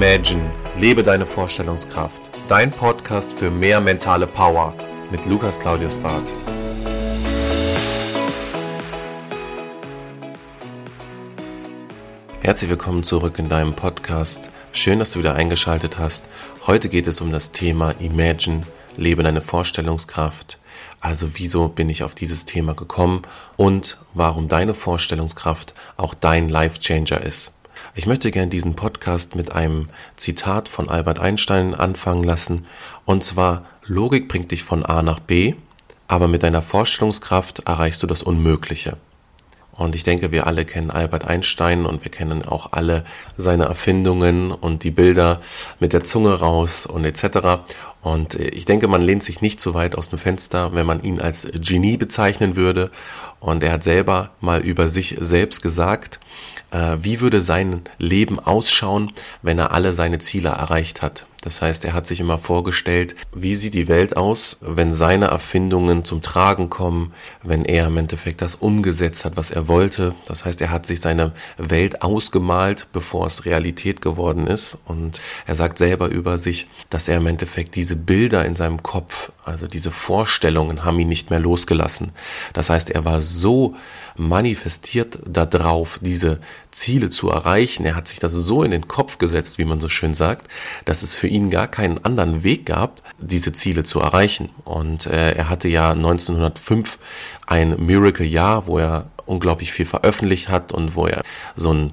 Imagine, lebe deine Vorstellungskraft. Dein Podcast für mehr mentale Power mit Lukas Claudius Barth. Herzlich willkommen zurück in deinem Podcast. Schön, dass du wieder eingeschaltet hast. Heute geht es um das Thema Imagine, lebe deine Vorstellungskraft. Also wieso bin ich auf dieses Thema gekommen und warum deine Vorstellungskraft auch dein Life Changer ist. Ich möchte gerne diesen Podcast mit einem Zitat von Albert Einstein anfangen lassen. Und zwar, Logik bringt dich von A nach B, aber mit deiner Vorstellungskraft erreichst du das Unmögliche. Und ich denke, wir alle kennen Albert Einstein und wir kennen auch alle seine Erfindungen und die Bilder mit der Zunge raus und etc. Und ich denke, man lehnt sich nicht so weit aus dem Fenster, wenn man ihn als Genie bezeichnen würde. Und er hat selber mal über sich selbst gesagt, äh, wie würde sein Leben ausschauen, wenn er alle seine Ziele erreicht hat. Das heißt, er hat sich immer vorgestellt, wie sieht die Welt aus, wenn seine Erfindungen zum Tragen kommen, wenn er im Endeffekt das umgesetzt hat, was er wollte. Das heißt, er hat sich seine Welt ausgemalt, bevor es Realität geworden ist. Und er sagt selber über sich, dass er im Endeffekt diese Bilder in seinem Kopf, also diese Vorstellungen, haben ihn nicht mehr losgelassen. Das heißt, er war so manifestiert darauf, diese Ziele zu erreichen. Er hat sich das so in den Kopf gesetzt, wie man so schön sagt, dass es für ihn gar keinen anderen Weg gab, diese Ziele zu erreichen. Und äh, er hatte ja 1905 ein Miracle-Jahr, wo er unglaublich viel veröffentlicht hat und wo er so ein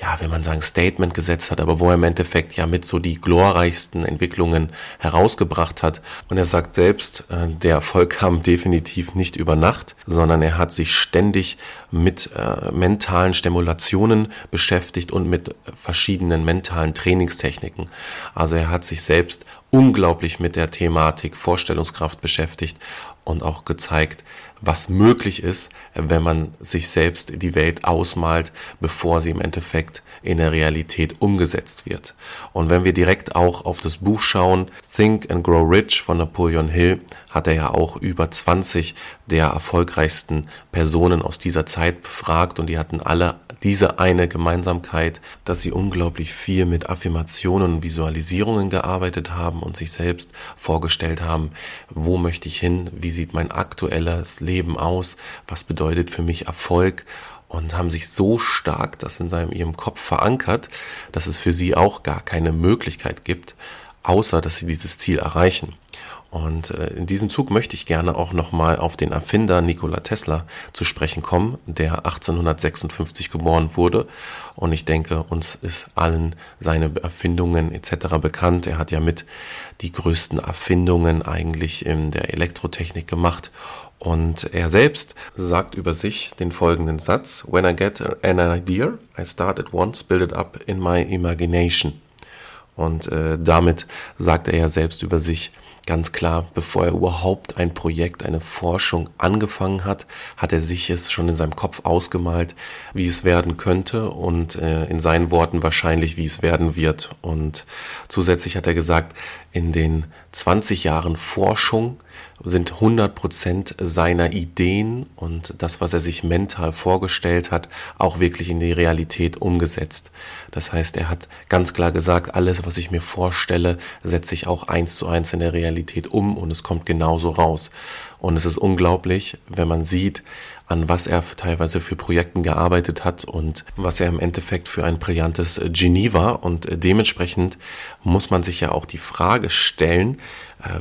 ja, wenn man sagen, Statement gesetzt hat, aber wo er im Endeffekt ja mit so die glorreichsten Entwicklungen herausgebracht hat. Und er sagt selbst, äh, der Erfolg kam definitiv nicht über Nacht, sondern er hat sich ständig mit äh, mentalen Stimulationen beschäftigt und mit verschiedenen mentalen Trainingstechniken. Also er hat sich selbst unglaublich mit der Thematik Vorstellungskraft beschäftigt und auch gezeigt, was möglich ist, wenn man sich selbst die Welt ausmalt, bevor sie im Endeffekt in der Realität umgesetzt wird. Und wenn wir direkt auch auf das Buch schauen, Think and Grow Rich von Napoleon Hill, hat er ja auch über 20 der erfolgreichsten Personen aus dieser Zeit befragt und die hatten alle diese eine Gemeinsamkeit, dass sie unglaublich viel mit Affirmationen und Visualisierungen gearbeitet haben und sich selbst vorgestellt haben, wo möchte ich hin, wie sieht mein aktuelles Leben aus, was bedeutet für mich Erfolg und haben sich so stark das in seinem, ihrem Kopf verankert, dass es für sie auch gar keine Möglichkeit gibt, außer dass sie dieses Ziel erreichen. Und äh, in diesem Zug möchte ich gerne auch nochmal auf den Erfinder Nikola Tesla zu sprechen kommen, der 1856 geboren wurde. Und ich denke, uns ist allen seine Erfindungen etc. bekannt. Er hat ja mit die größten Erfindungen eigentlich in der Elektrotechnik gemacht. Und er selbst sagt über sich den folgenden Satz, When I get an idea, I start at once, build it up in my imagination. Und äh, damit sagt er ja selbst über sich, Ganz klar, bevor er überhaupt ein Projekt, eine Forschung angefangen hat, hat er sich es schon in seinem Kopf ausgemalt, wie es werden könnte und äh, in seinen Worten wahrscheinlich, wie es werden wird. Und zusätzlich hat er gesagt, in den 20 Jahren Forschung sind 100 Prozent seiner Ideen und das, was er sich mental vorgestellt hat, auch wirklich in die Realität umgesetzt. Das heißt, er hat ganz klar gesagt, alles, was ich mir vorstelle, setze ich auch eins zu eins in der Realität um und es kommt genauso raus. Und es ist unglaublich, wenn man sieht, an was er teilweise für Projekten gearbeitet hat und was er im Endeffekt für ein brillantes Genie war. Und dementsprechend muss man sich ja auch die Frage stellen,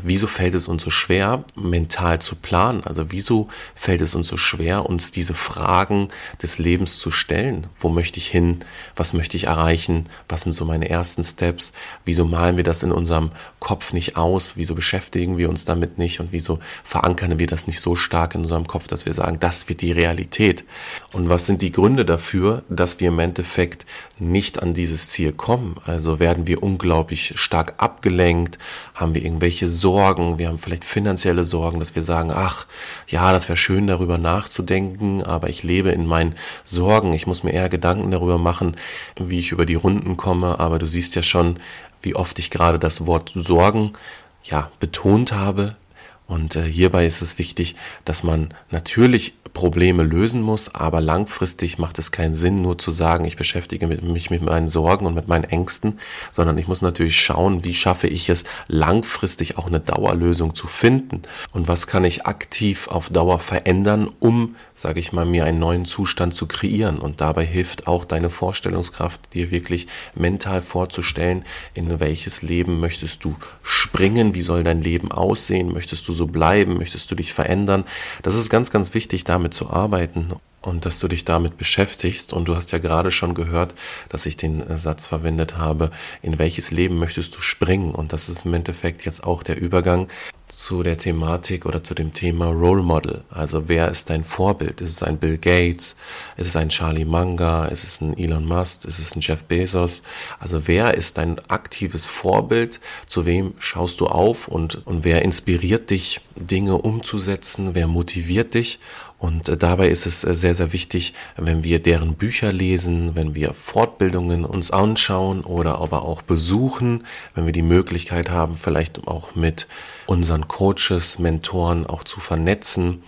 wieso fällt es uns so schwer, mental zu planen? Also wieso fällt es uns so schwer, uns diese Fragen des Lebens zu stellen? Wo möchte ich hin? Was möchte ich erreichen? Was sind so meine ersten Steps? Wieso malen wir das in unserem Kopf nicht aus? Wieso beschäftigen wir uns damit nicht? Und wieso verankern wir das nicht so stark in unserem Kopf, dass wir sagen, das wird die Realität? Und was sind die Gründe dafür, dass wir im Endeffekt nicht an dieses Ziel kommen? Also werden wir unglaublich stark abgelenkt? Haben wir irgendwelche Sorgen, wir haben vielleicht finanzielle Sorgen, dass wir sagen, ach ja, das wäre schön darüber nachzudenken, aber ich lebe in meinen Sorgen, ich muss mir eher Gedanken darüber machen, wie ich über die Runden komme, aber du siehst ja schon, wie oft ich gerade das Wort Sorgen ja betont habe, und äh, hierbei ist es wichtig, dass man natürlich Probleme lösen muss, aber langfristig macht es keinen Sinn, nur zu sagen, ich beschäftige mich mit meinen Sorgen und mit meinen Ängsten, sondern ich muss natürlich schauen, wie schaffe ich es langfristig auch eine Dauerlösung zu finden und was kann ich aktiv auf Dauer verändern, um, sage ich mal, mir einen neuen Zustand zu kreieren und dabei hilft auch deine Vorstellungskraft, dir wirklich mental vorzustellen, in welches Leben möchtest du springen, wie soll dein Leben aussehen, möchtest du so bleiben, möchtest du dich verändern. Das ist ganz, ganz wichtig, damit zu arbeiten und dass du dich damit beschäftigst. Und du hast ja gerade schon gehört, dass ich den Satz verwendet habe, in welches Leben möchtest du springen? Und das ist im Endeffekt jetzt auch der Übergang zu der Thematik oder zu dem Thema Role Model. Also wer ist dein Vorbild? Ist es ein Bill Gates? Ist es ein Charlie Munger? Ist es ein Elon Musk? Ist es ein Jeff Bezos? Also wer ist dein aktives Vorbild? Zu wem schaust du auf und, und wer inspiriert dich, Dinge umzusetzen? Wer motiviert dich? Und äh, dabei ist es äh, sehr, sehr wichtig, wenn wir deren Bücher lesen, wenn wir Fortbildungen uns anschauen oder aber auch besuchen, wenn wir die Möglichkeit haben, vielleicht auch mit unseren Coaches, Mentoren auch zu vernetzen.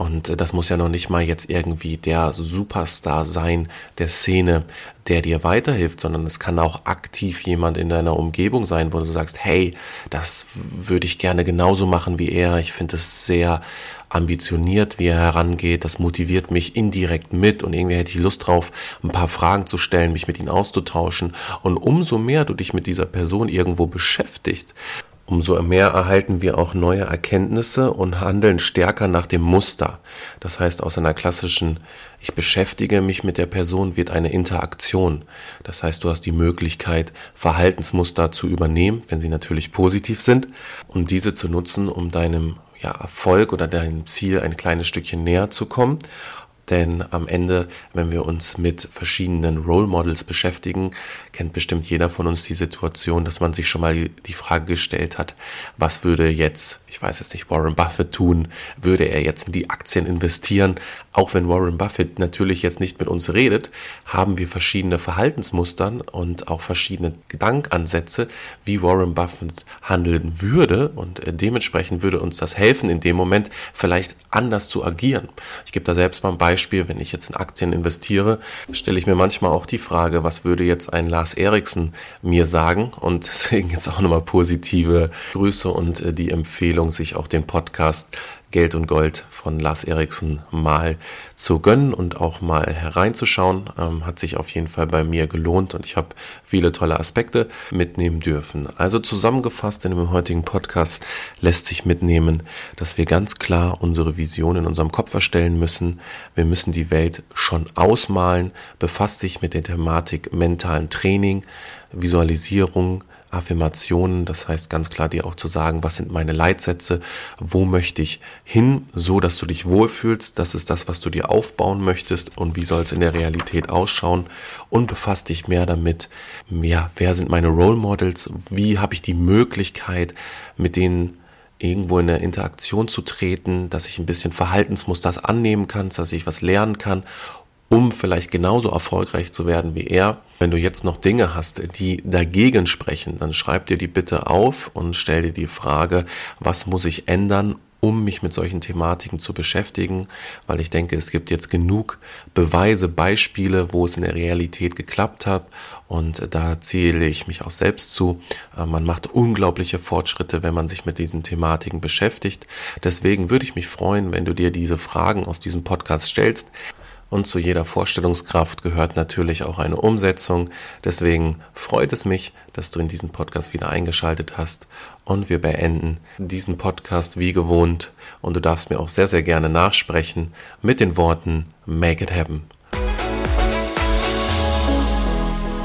Und äh, das muss ja noch nicht mal jetzt irgendwie der Superstar sein der Szene, der dir weiterhilft, sondern es kann auch aktiv jemand in deiner Umgebung sein, wo du sagst, hey, das würde ich gerne genauso machen wie er. Ich finde es sehr ambitioniert, wie er herangeht. Das motiviert mich indirekt mit und irgendwie hätte ich Lust drauf, ein paar Fragen zu stellen, mich mit ihm auszutauschen. Und umso mehr du dich mit dieser Person irgendwo beschäftigst, umso mehr erhalten wir auch neue Erkenntnisse und handeln stärker nach dem Muster. Das heißt, aus einer klassischen Ich beschäftige mich mit der Person wird eine Interaktion. Das heißt, du hast die Möglichkeit, Verhaltensmuster zu übernehmen, wenn sie natürlich positiv sind, und diese zu nutzen, um deinem ja, Erfolg oder deinem Ziel ein kleines Stückchen näher zu kommen. Denn am Ende, wenn wir uns mit verschiedenen Role Models beschäftigen, kennt bestimmt jeder von uns die Situation, dass man sich schon mal die Frage gestellt hat, was würde jetzt, ich weiß jetzt nicht, Warren Buffett tun? Würde er jetzt in die Aktien investieren? Auch wenn Warren Buffett natürlich jetzt nicht mit uns redet, haben wir verschiedene Verhaltensmustern und auch verschiedene Gedankansätze, wie Warren Buffett handeln würde. Und äh, dementsprechend würde uns das helfen, in dem Moment vielleicht anders zu agieren. Ich gebe da selbst mal ein Beispiel Beispiel, wenn ich jetzt in Aktien investiere, stelle ich mir manchmal auch die Frage, was würde jetzt ein Lars Eriksen mir sagen? Und deswegen jetzt auch nochmal positive Grüße und äh, die Empfehlung, sich auch den Podcast Geld und Gold von Lars Eriksen mal zu gönnen und auch mal hereinzuschauen. Ähm, hat sich auf jeden Fall bei mir gelohnt und ich habe viele tolle Aspekte mitnehmen dürfen. Also zusammengefasst in dem heutigen Podcast lässt sich mitnehmen, dass wir ganz klar unsere Vision in unserem Kopf erstellen müssen. Wir müssen die Welt schon ausmalen. Befasst dich mit der Thematik mentalen Training, Visualisierung, Affirmationen, das heißt ganz klar dir auch zu sagen, was sind meine Leitsätze, wo möchte ich hin, so dass du dich wohlfühlst, das ist das, was du dir aufbauen möchtest. Und wie soll es in der Realität ausschauen? Und befasst dich mehr damit, ja, wer sind meine Role Models, wie habe ich die Möglichkeit, mit denen irgendwo in eine Interaktion zu treten, dass ich ein bisschen Verhaltensmusters annehmen kann, dass ich was lernen kann um vielleicht genauso erfolgreich zu werden wie er. Wenn du jetzt noch Dinge hast, die dagegen sprechen, dann schreib dir die bitte auf und stell dir die Frage, was muss ich ändern, um mich mit solchen Thematiken zu beschäftigen, weil ich denke, es gibt jetzt genug Beweise, Beispiele, wo es in der Realität geklappt hat und da zähle ich mich auch selbst zu. Äh, man macht unglaubliche Fortschritte, wenn man sich mit diesen Thematiken beschäftigt. Deswegen würde ich mich freuen, wenn du dir diese Fragen aus diesem Podcast stellst. Und zu jeder Vorstellungskraft gehört natürlich auch eine Umsetzung. Deswegen freut es mich, dass du in diesen Podcast wieder eingeschaltet hast. Und wir beenden diesen Podcast wie gewohnt. Und du darfst mir auch sehr, sehr gerne nachsprechen mit den Worten Make it happen.